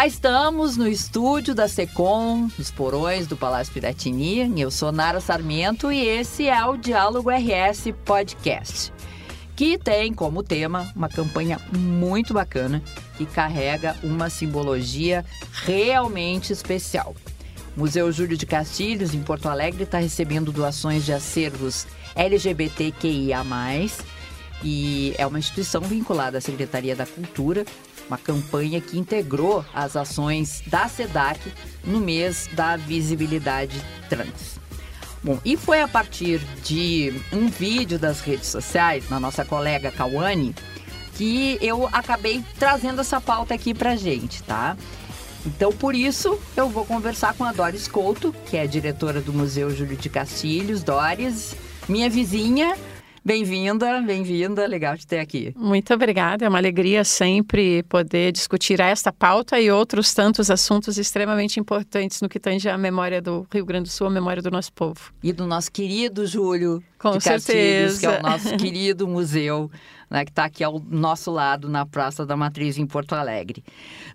Cá estamos no estúdio da Secom, nos porões do Palácio Piratini. Eu sou Nara Sarmento e esse é o Diálogo RS Podcast, que tem como tema uma campanha muito bacana que carrega uma simbologia realmente especial. O Museu Júlio de Castilhos, em Porto Alegre, está recebendo doações de acervos LGBTQIA+, e é uma instituição vinculada à Secretaria da Cultura, uma campanha que integrou as ações da SEDAC no mês da visibilidade trans. Bom, e foi a partir de um vídeo das redes sociais, na nossa colega Kawane, que eu acabei trazendo essa pauta aqui pra gente, tá? Então, por isso, eu vou conversar com a Doris Couto, que é diretora do Museu Júlio de Castilhos. Doris, minha vizinha, Bem-vinda, bem-vinda, legal te ter aqui. Muito obrigada, é uma alegria sempre poder discutir esta pauta e outros tantos assuntos extremamente importantes no que tange a memória do Rio Grande do Sul, a memória do nosso povo. E do nosso querido Júlio Com de Castilhos, que é o nosso querido museu, né, que está aqui ao nosso lado na Praça da Matriz em Porto Alegre.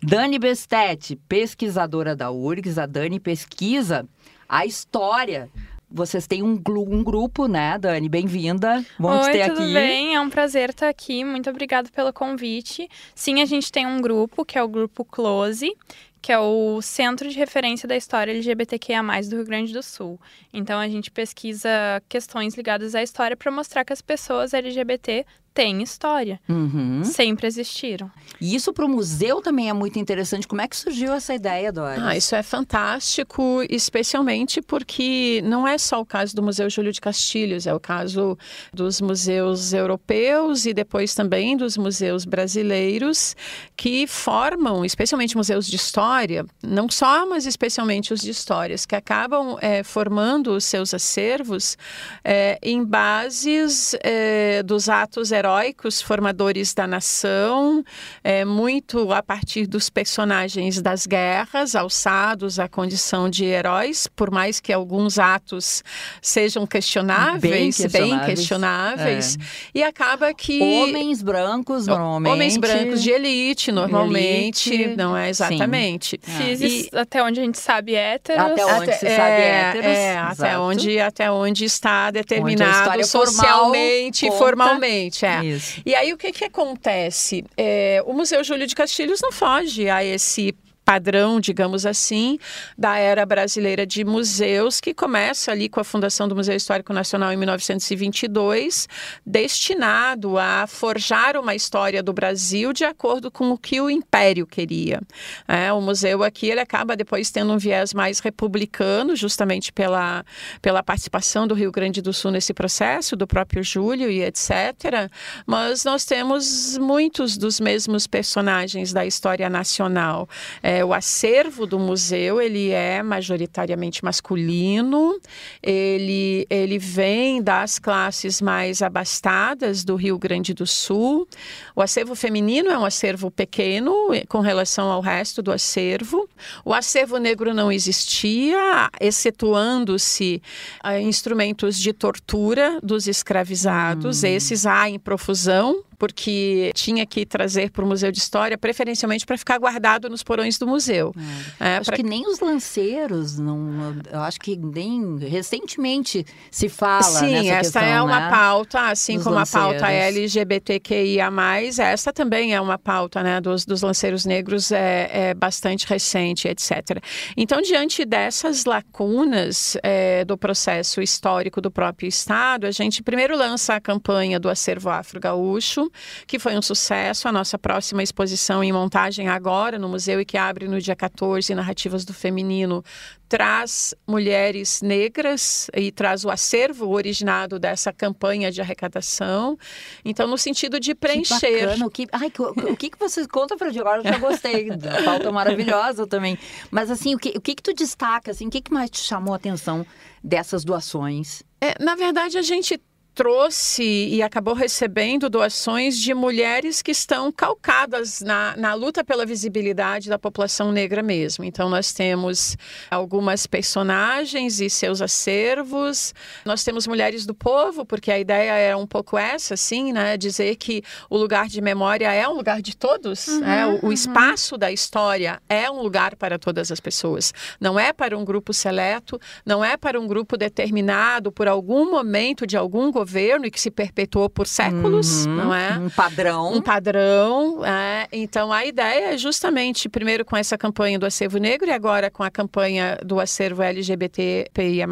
Dani Bestetti, pesquisadora da URGS, a Dani pesquisa a história vocês têm um, um grupo, né, Dani? Bem-vinda. Bom Oi, te ter tudo aqui. bem? É um prazer estar aqui. Muito obrigada pelo convite. Sim, a gente tem um grupo, que é o grupo Close, que é o Centro de Referência da História LGBTQIA+, do Rio Grande do Sul. Então, a gente pesquisa questões ligadas à história para mostrar que as pessoas LGBT tem história. Uhum. Sempre existiram. E isso para o museu também é muito interessante. Como é que surgiu essa ideia, Dora? Ah, isso é fantástico, especialmente porque não é só o caso do Museu Júlio de Castilhos, é o caso dos museus europeus e depois também dos museus brasileiros que formam, especialmente museus de história, não só, mas especialmente os de histórias, que acabam é, formando os seus acervos é, em bases é, dos atos heróicos heróicos formadores da nação, é, muito a partir dos personagens das guerras, alçados à condição de heróis, por mais que alguns atos sejam questionáveis, bem questionáveis, bem questionáveis. é. e acaba que homens brancos normalmente, homens brancos de elite normalmente, elite. não é? exatamente, Cis, e, até onde a gente sabe héteros, até onde até, se é, sabe héteros, é, até onde até onde está determinado onde socialmente, formal formalmente, é. Isso. E aí o que, que acontece? É, o Museu Júlio de Castilhos não foge a esse padrão, digamos assim, da era brasileira de museus, que começa ali com a fundação do Museu Histórico Nacional em 1922, destinado a forjar uma história do Brasil de acordo com o que o Império queria. É, o museu aqui ele acaba depois tendo um viés mais republicano, justamente pela, pela participação do Rio Grande do Sul nesse processo, do próprio Júlio e etc. Mas nós temos muitos dos mesmos personagens da história nacional. É, é, o acervo do museu ele é majoritariamente masculino, ele, ele vem das classes mais abastadas do Rio Grande do Sul. O acervo feminino é um acervo pequeno com relação ao resto do acervo. O acervo negro não existia, excetuando-se uh, instrumentos de tortura dos escravizados. Hum. Esses há em profusão porque tinha que trazer para o Museu de História, preferencialmente para ficar guardado nos porões do museu. É. É, acho pra... que nem os lanceiros, não, eu acho que nem recentemente se fala Sim, essa é uma né? pauta, assim como lanceiros. a pauta LGBTQIA+, essa também é uma pauta né, dos, dos lanceiros negros, é, é bastante recente, etc. Então, diante dessas lacunas é, do processo histórico do próprio Estado, a gente primeiro lança a campanha do acervo afro-gaúcho, que foi um sucesso. A nossa próxima exposição em montagem agora no museu e que abre no dia 14, Narrativas do Feminino, traz mulheres negras e traz o acervo originado dessa campanha de arrecadação. Então, no sentido de preencher. Que bacana. O que, ai, o que, que você conta para agora? Eu já gostei. A pauta maravilhosa também. Mas, assim, o que, o que, que tu destaca? Assim, o que, que mais te chamou a atenção dessas doações? É, na verdade, a gente trouxe e acabou recebendo doações de mulheres que estão calcadas na, na luta pela visibilidade da população negra mesmo. Então, nós temos algumas personagens e seus acervos, nós temos mulheres do povo, porque a ideia é um pouco essa, assim, né? Dizer que o lugar de memória é um lugar de todos, uhum, né? o, o uhum. espaço da história é um lugar para todas as pessoas, não é para um grupo seleto, não é para um grupo determinado por algum momento de algum governo governo e que se perpetuou por séculos, uhum, não é? Um padrão. Um padrão. É. Então a ideia é justamente, primeiro com essa campanha do acervo negro e agora com a campanha do acervo LGBTPIA,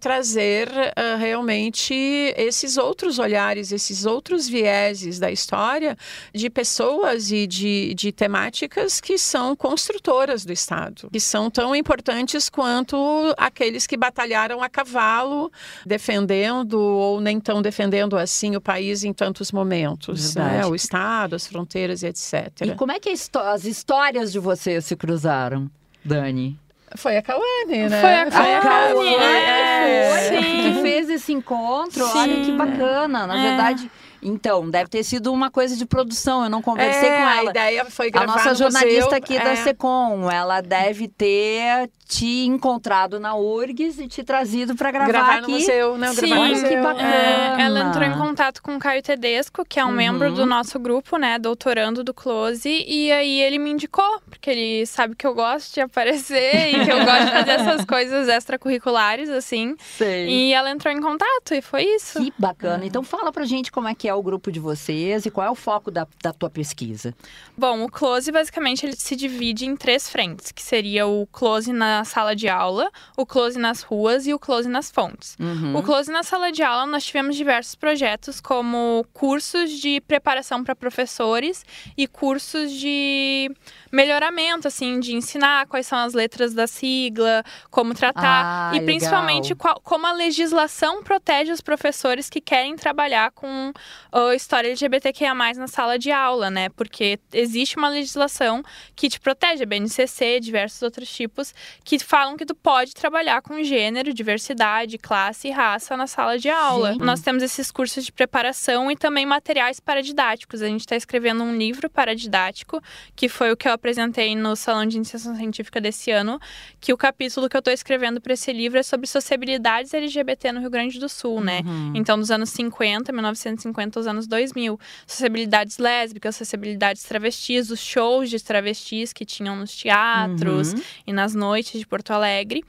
trazer uh, realmente esses outros olhares, esses outros vieses da história de pessoas e de, de temáticas que são construtoras do Estado, que são tão importantes quanto aqueles que batalharam a cavalo defendendo ou ou nem tão defendendo assim o país em tantos momentos, né? o Estado, as fronteiras e etc. E como é que as histórias de vocês se cruzaram, Dani? Foi a Cauane, né? Foi a Cauane, é. Foi, que fez esse encontro. Sim. Olha que bacana. Na é. verdade, então, deve ter sido uma coisa de produção. Eu não conversei é, com ela. A ideia foi gravar A nossa jornalista museu, aqui é. da Secom, ela deve ter te encontrado na URGS e te trazido para gravar, gravar aqui. no museu, né? Sim, gravar no museu. que bacana. É, ela entrou em contato com o Caio Tedesco, que é um uhum. membro do nosso grupo, né, doutorando do Close, e aí ele me indicou, porque ele sabe que eu gosto de aparecer e que eu gosto de fazer essas coisas extracurriculares, assim. Sei. E ela entrou em contato e foi isso. Que bacana. Então fala pra gente como é que é o grupo de vocês e qual é o foco da, da tua pesquisa. Bom, o Close, basicamente, ele se divide em três frentes, que seria o Close na na sala de aula, o close nas ruas e o close nas fontes. Uhum. O close na sala de aula, nós tivemos diversos projetos, como cursos de preparação para professores e cursos de melhoramento, assim, de ensinar quais são as letras da sigla, como tratar ah, e principalmente qual, como a legislação protege os professores que querem trabalhar com a história LGBTQIA+, na sala de aula, né? Porque existe uma legislação que te protege, a BNCC, diversos outros tipos, que falam que tu pode trabalhar com gênero, diversidade, classe e raça na sala de aula. Sim. Nós temos esses cursos de preparação e também materiais paradidáticos. A gente está escrevendo um livro paradidático, que foi o que eu apresentei no Salão de Iniciação Científica desse ano, que o capítulo que eu estou escrevendo para esse livro é sobre sociabilidades LGBT no Rio Grande do Sul, né? Uhum. Então, dos anos 50, 1950 aos anos 2000. Sociabilidades lésbicas, sociabilidades travestis, os shows de travestis que tinham nos teatros uhum. e nas noites de Porto Alegre.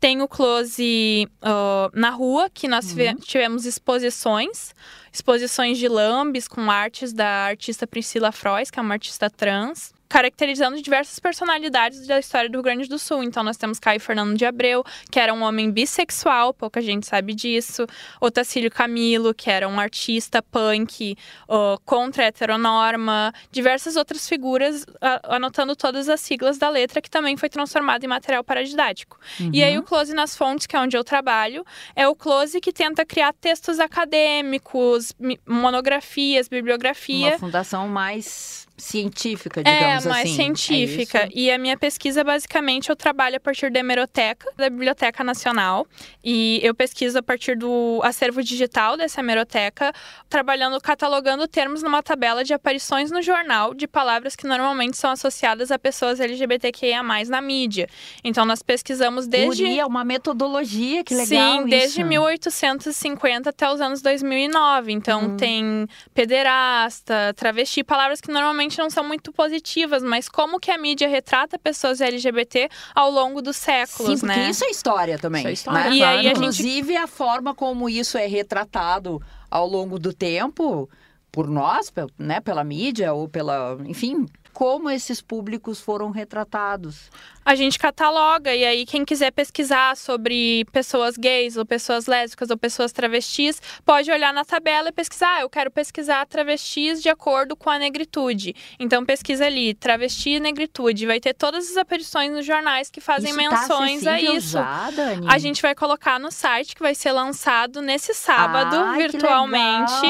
Tem o Close uh, na rua, que nós uhum. tivemos exposições exposições de lambes com artes da artista Priscila Frois, que é uma artista trans caracterizando diversas personalidades da história do Rio Grande do Sul. Então, nós temos Caio Fernando de Abreu, que era um homem bissexual, pouca gente sabe disso. Otacílio Camilo, que era um artista punk uh, contra a heteronorma. Diversas outras figuras, uh, anotando todas as siglas da letra, que também foi transformado em material paradidático. Uhum. E aí, o Close nas Fontes, que é onde eu trabalho, é o Close que tenta criar textos acadêmicos, monografias, bibliografia. Uma fundação mais científica, é, digamos assim. É, mais assim. científica. É e a minha pesquisa, basicamente, eu trabalho a partir da hemeroteca, da Biblioteca Nacional. E eu pesquiso a partir do acervo digital dessa hemeroteca, trabalhando, catalogando termos numa tabela de aparições no jornal de palavras que normalmente são associadas a pessoas LGBTQIA+, na mídia. Então, nós pesquisamos desde... Uri, é uma metodologia, que legal Sim, isso. desde 1850 até os anos 2009. Então, hum. tem pederasta, travesti, palavras que normalmente não são muito positivas, mas como que a mídia retrata pessoas LGBT ao longo dos séculos, Sim, porque né? isso é história também. Isso é história, né? E claro. aí a Inclusive gente... a forma como isso é retratado ao longo do tempo por nós, né, pela mídia ou pela, enfim, como esses públicos foram retratados. A gente cataloga e aí quem quiser pesquisar sobre pessoas gays ou pessoas lésbicas ou pessoas travestis, pode olhar na tabela e pesquisar, ah, eu quero pesquisar travestis de acordo com a negritude. Então pesquisa ali, travesti e negritude, vai ter todas as aparições nos jornais que fazem isso tá menções tá a isso. Já, Dani? A gente vai colocar no site que vai ser lançado nesse sábado Ai, virtualmente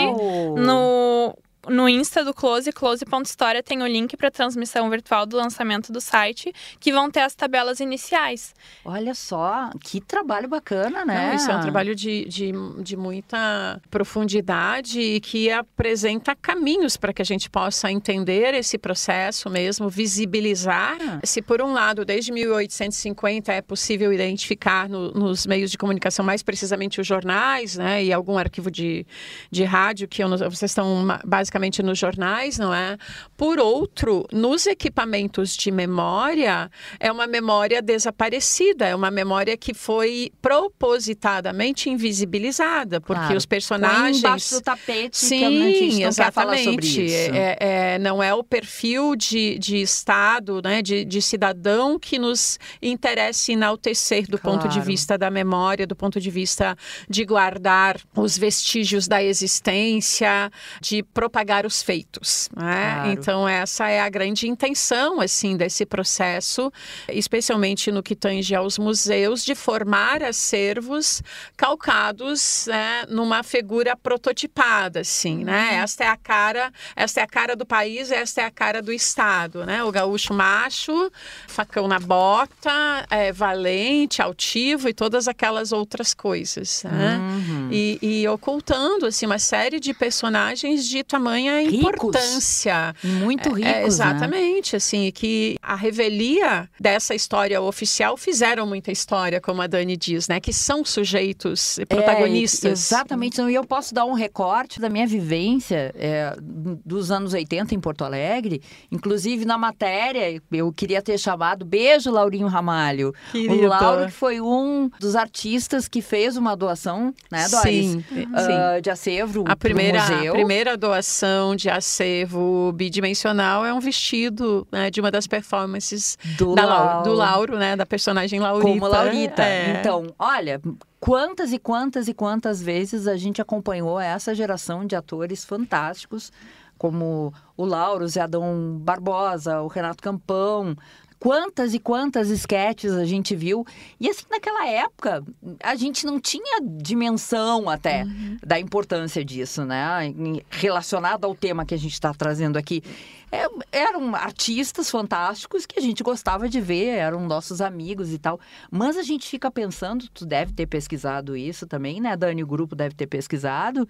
no no Insta do Close, close.história, tem o link para transmissão virtual do lançamento do site, que vão ter as tabelas iniciais. Olha só, que trabalho bacana, né? Não, isso é um trabalho de, de, de muita profundidade e que apresenta caminhos para que a gente possa entender esse processo mesmo, visibilizar. Ah. Se por um lado, desde 1850 é possível identificar no, nos meios de comunicação, mais precisamente os jornais, né, e algum arquivo de, de rádio que eu, vocês estão basicamente nos jornais, não é? Por outro, nos equipamentos de memória, é uma memória desaparecida, é uma memória que foi propositadamente invisibilizada, porque claro. os personagens. Põe embaixo do tapete, Sim, que exatamente. É, é, não é o perfil de, de Estado, né, de, de cidadão que nos interessa enaltecer do claro. ponto de vista da memória, do ponto de vista de guardar os vestígios da existência, de propagar os feitos. Né? Claro. Então, essa é a grande intenção assim desse processo, especialmente no que tange aos museus, de formar acervos calcados né, numa figura prototipada, assim, né? Uhum. Esta é a cara, esta é a cara do país, esta é a cara do Estado, né? O gaúcho macho, facão na bota, é, valente, altivo e todas aquelas outras coisas, né? Uhum. E, e, ocultando, assim, uma série de personagens de tamanha ricos. importância. Muito é, ricos, é, Exatamente, né? assim, que a revelia dessa história oficial fizeram muita história, como a Dani diz, né? Que são sujeitos é, protagonistas. É, exatamente. E eu posso dar um recorte da minha vivência é, dos anos 80 em Porto Alegre. Inclusive, na matéria, eu queria ter chamado Beijo, Laurinho Ramalho. Querido. O Lauro que foi um dos artistas que fez uma doação, né, Doris? Sim, uh, de acervo a primeira, museu. A primeira doação de acervo bidimensional é um vestido né, de uma das performances do, da, Lauro. do Lauro, né, da personagem Laurita. Como Laurita. É. Então, olha, quantas e quantas e quantas vezes a gente acompanhou essa geração de atores fantásticos, como o Lauro, o Zé Adão Barbosa, o Renato Campão, quantas e quantas esquetes a gente viu. E assim, naquela época, a gente não tinha dimensão até uhum. da importância disso, né? Relacionado ao tema que a gente está trazendo aqui. É, eram artistas fantásticos que a gente gostava de ver, eram nossos amigos e tal. Mas a gente fica pensando, tu deve ter pesquisado isso também, né, Dani? O grupo deve ter pesquisado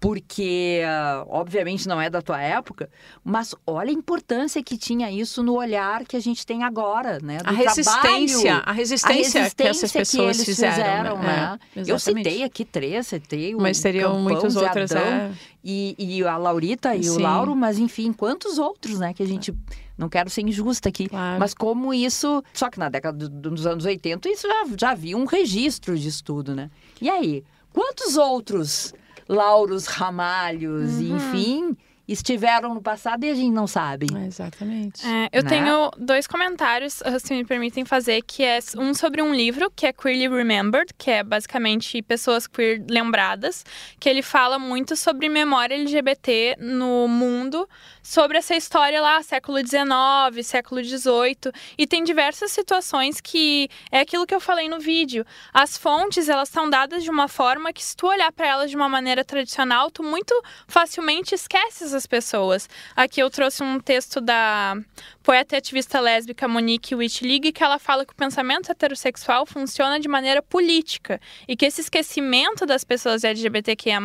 porque obviamente não é da tua época, mas olha a importância que tinha isso no olhar que a gente tem agora, né? Do a resistência, trabalho, a resistência, a resistência que essas pessoas que fizeram, fizeram né? né? Eu citei aqui três, citei mas teriam Campão, muitos outros, é... e, e a Laurita e Sim. o Lauro, mas enfim, quantos outros, né? Que a gente não quero ser injusta aqui, claro. mas como isso, só que na década dos anos 80 isso já, já havia um registro de estudo, né? E aí, quantos outros Lauros Ramalhos, uhum. enfim, estiveram no passado e a gente não sabe. exatamente. É, eu né? tenho dois comentários, se me permitem fazer, que é um sobre um livro, que é Queerly Remembered, que é basicamente pessoas queer lembradas, que ele fala muito sobre memória LGBT no mundo, sobre essa história lá, século XIX, século XVIII, e tem diversas situações que é aquilo que eu falei no vídeo. As fontes, elas estão dadas de uma forma que se tu olhar para elas de uma maneira tradicional, tu muito facilmente esqueces as pessoas. Aqui eu trouxe um texto da poeta e ativista lésbica Monique Whitlig, que ela fala que o pensamento heterossexual funciona de maneira política e que esse esquecimento das pessoas LGBTQIA+,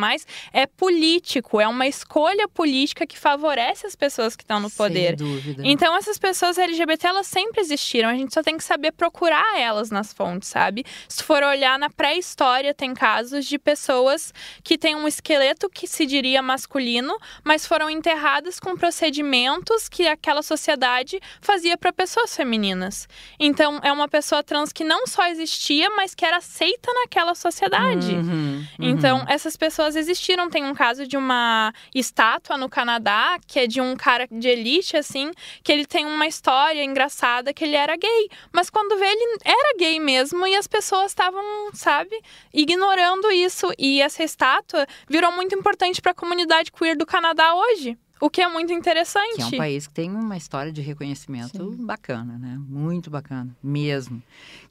é político, é uma escolha política que favorece as pessoas que estão no poder. Sem dúvida. Então essas pessoas LGBT, elas sempre existiram, a gente só tem que saber procurar elas nas fontes, sabe? Se for olhar na pré-história, tem casos de pessoas que têm um esqueleto que se diria masculino, mas foram enterradas com procedimentos que aquela sociedade fazia para pessoas femininas. Então, é uma pessoa trans que não só existia, mas que era aceita naquela sociedade. Uhum, uhum. Então, essas pessoas existiram. Tem um caso de uma estátua no Canadá, que é de um cara de elite, assim, que ele tem uma história engraçada que ele era gay. Mas quando vê, ele era gay mesmo e as pessoas estavam, sabe, ignorando isso. E essa estátua virou muito importante para a comunidade queer do Canadá hoje. O que é muito interessante. Que é um país que tem uma história de reconhecimento Sim. bacana, né? Muito bacana, mesmo.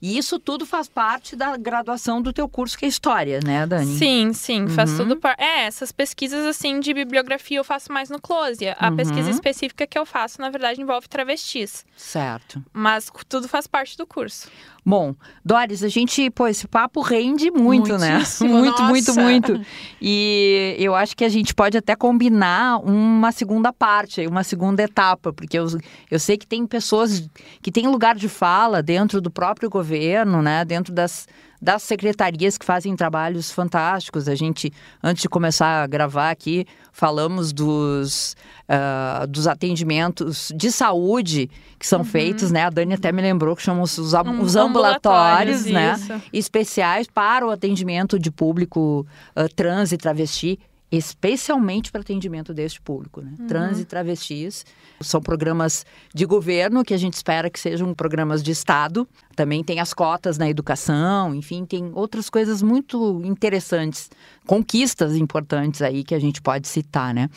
E isso tudo faz parte da graduação do teu curso, que é História, né, Dani? Sim, sim, faz uhum. tudo parte. É, essas pesquisas, assim, de bibliografia eu faço mais no Close. A uhum. pesquisa específica que eu faço, na verdade, envolve travestis. Certo. Mas tudo faz parte do curso. Bom, Doris, a gente, pô, esse papo rende muito, né? Muito, nossa. muito, muito. E eu acho que a gente pode até combinar uma segunda parte, uma segunda etapa, porque eu, eu sei que tem pessoas que têm lugar de fala dentro do próprio governo, né? Dentro das das secretarias que fazem trabalhos fantásticos. A gente, antes de começar a gravar aqui, falamos dos, uh, dos atendimentos de saúde que são uhum. feitos, né? A Dani até me lembrou que chamam os, os ambulatórios, ambulatórios né? Especiais para o atendimento de público uh, trans e travesti especialmente para atendimento deste público, né? Uhum. Trans e travestis são programas de governo que a gente espera que sejam programas de Estado. Também tem as cotas na educação, enfim, tem outras coisas muito interessantes, conquistas importantes aí que a gente pode citar, né?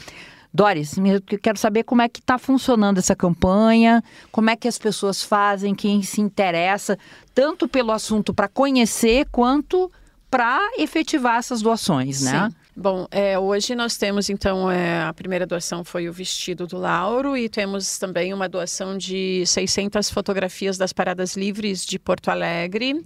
Doris, eu quero saber como é que está funcionando essa campanha, como é que as pessoas fazem, quem se interessa, tanto pelo assunto para conhecer quanto para efetivar essas doações, né? Sim. Bom, é, hoje nós temos então é, a primeira doação foi o vestido do Lauro e temos também uma doação de 600 fotografias das paradas livres de Porto Alegre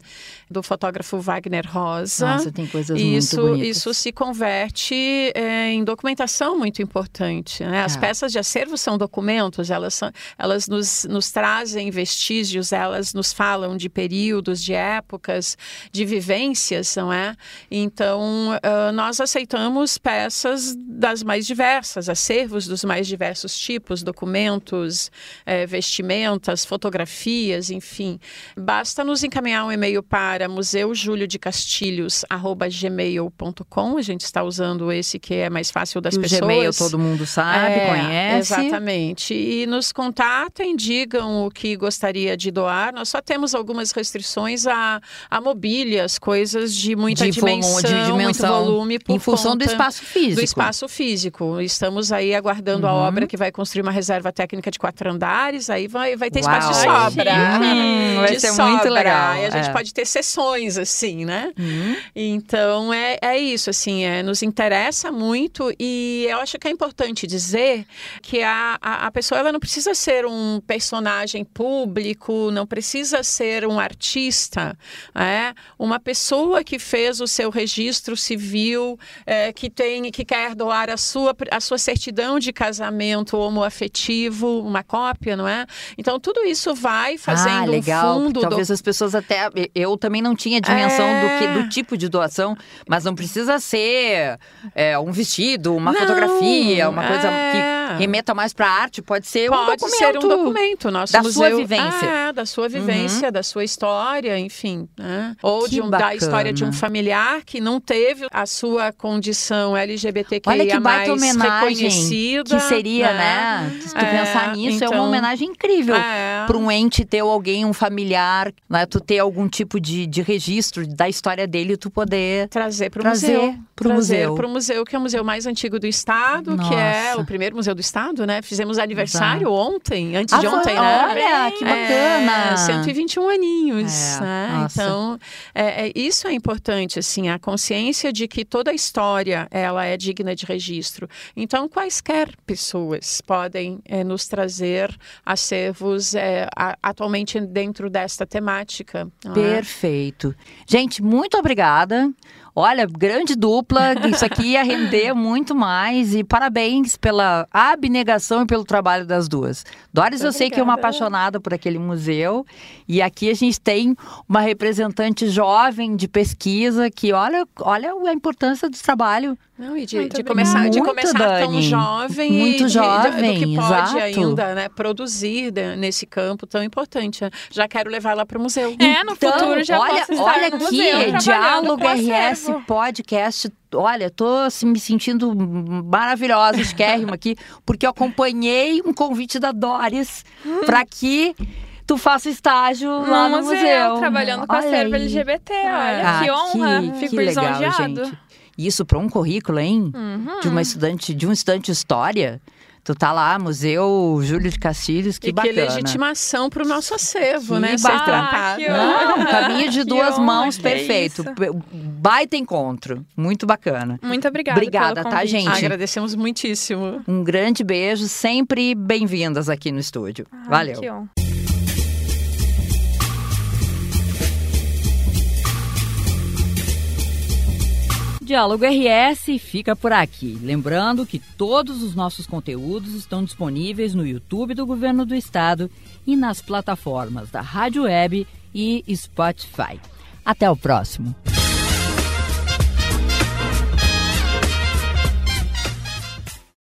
do fotógrafo Wagner Rosa. Nossa, tem coisas isso, muito bonitas. Isso se converte é, em documentação muito importante. Né? As é. peças de acervo são documentos, elas, são, elas nos, nos trazem vestígios, elas nos falam de períodos, de épocas, de vivências, não é? Então, uh, nós aceitamos juntamos peças das mais diversas, acervos dos mais diversos tipos, documentos, é, vestimentas, fotografias, enfim. Basta nos encaminhar um e-mail para museujulio-de-castilhos@gmail.com. A gente está usando esse que é mais fácil das o pessoas. Gmail todo mundo sabe, é, conhece. Exatamente. E nos contatem, digam o que gostaria de doar. Nós só temos algumas restrições a, a mobílias, coisas de muita de dimensão, de dimensão, muito volume por função do espaço físico. Do espaço físico. Estamos aí aguardando uhum. a obra que vai construir uma reserva técnica de quatro andares, aí vai, vai ter Uau. espaço de sobra. Hum, vai de ser sobra. muito legal. E a gente é. pode ter sessões, assim, né? Uhum. Então, é, é isso, assim, é, nos interessa muito e eu acho que é importante dizer que a, a, a pessoa, ela não precisa ser um personagem público, não precisa ser um artista, é? Uma pessoa que fez o seu registro civil, é, que tem que quer doar a sua, a sua certidão de casamento homoafetivo, uma cópia, não é? Então tudo isso vai fazendo ah, legal. um fundo. Talvez do... as pessoas até eu também não tinha dimensão é... do que do tipo de doação, mas não precisa ser é, um vestido, uma não, fotografia, uma coisa que é. remeta mais para arte. Pode ser pode um documento. ser um documento. Nosso da museu, sua vivência. É, da sua vivência, uhum. da sua história, enfim. Né? Ou de um, da história de um familiar que não teve a sua condição LGBTQIA+, que baita homenagem que seria, né? né? Se tu é, pensar nisso, então, é uma então, homenagem incrível é. para um ente ter alguém, um familiar, né? Tu ter algum tipo de, de registro da história dele tu poder trazer para o museu. Pro trazer museu. para o museu, que é o museu mais antigo do estado, Nossa. que é o primeiro museu do estado, né? Fizemos aniversário Exato. ontem, antes ah, de ontem, né? Olha, que bacana! É, 121 aninhos, é, né? Então, é, é, isso é importante, assim, a consciência de que toda a história ela é digna de registro. Então, quaisquer pessoas podem é, nos trazer acervos é, a, atualmente dentro desta temática. É? Perfeito. Gente, muito obrigada. Olha, grande dupla, isso aqui ia render muito mais e parabéns pela abnegação e pelo trabalho das duas. Doris, eu sei que é uma apaixonada por aquele museu e aqui a gente tem uma representante jovem de pesquisa que olha, olha a importância do trabalho não, e de, de começar, muito, de começar Dani. tão jovem muito e jovem, do que pode exato. ainda né, produzir nesse campo tão importante. Já quero levar lá para o museu. É, no então, futuro já olha, posso olha aqui, museu, Diálogo RS Podcast. Olha, tô assim, me sentindo maravilhosa, esquérrima aqui, porque eu acompanhei um convite da Doris para que tu faça estágio no lá no museu, museu. Trabalhando com olha a serva LGBT. Olha, ah, que honra. Que, Fico que legal, gente. Isso para um currículo, hein? Uhum. De uma estudante, de um estudante de história. Tu tá lá, Museu Júlio de Castilhos, que e bacana. que legitimação para o nosso acervo, que né? Ser tratado. Não, um caminho de duas mãos, perfeito. Baita encontro, muito bacana. Muito obrigada Obrigada, tá, gente? Agradecemos muitíssimo. Um grande beijo, sempre bem-vindas aqui no estúdio. Ah, Valeu. Diálogo RS fica por aqui. Lembrando que todos os nossos conteúdos estão disponíveis no YouTube do Governo do Estado e nas plataformas da Rádio Web e Spotify. Até o próximo.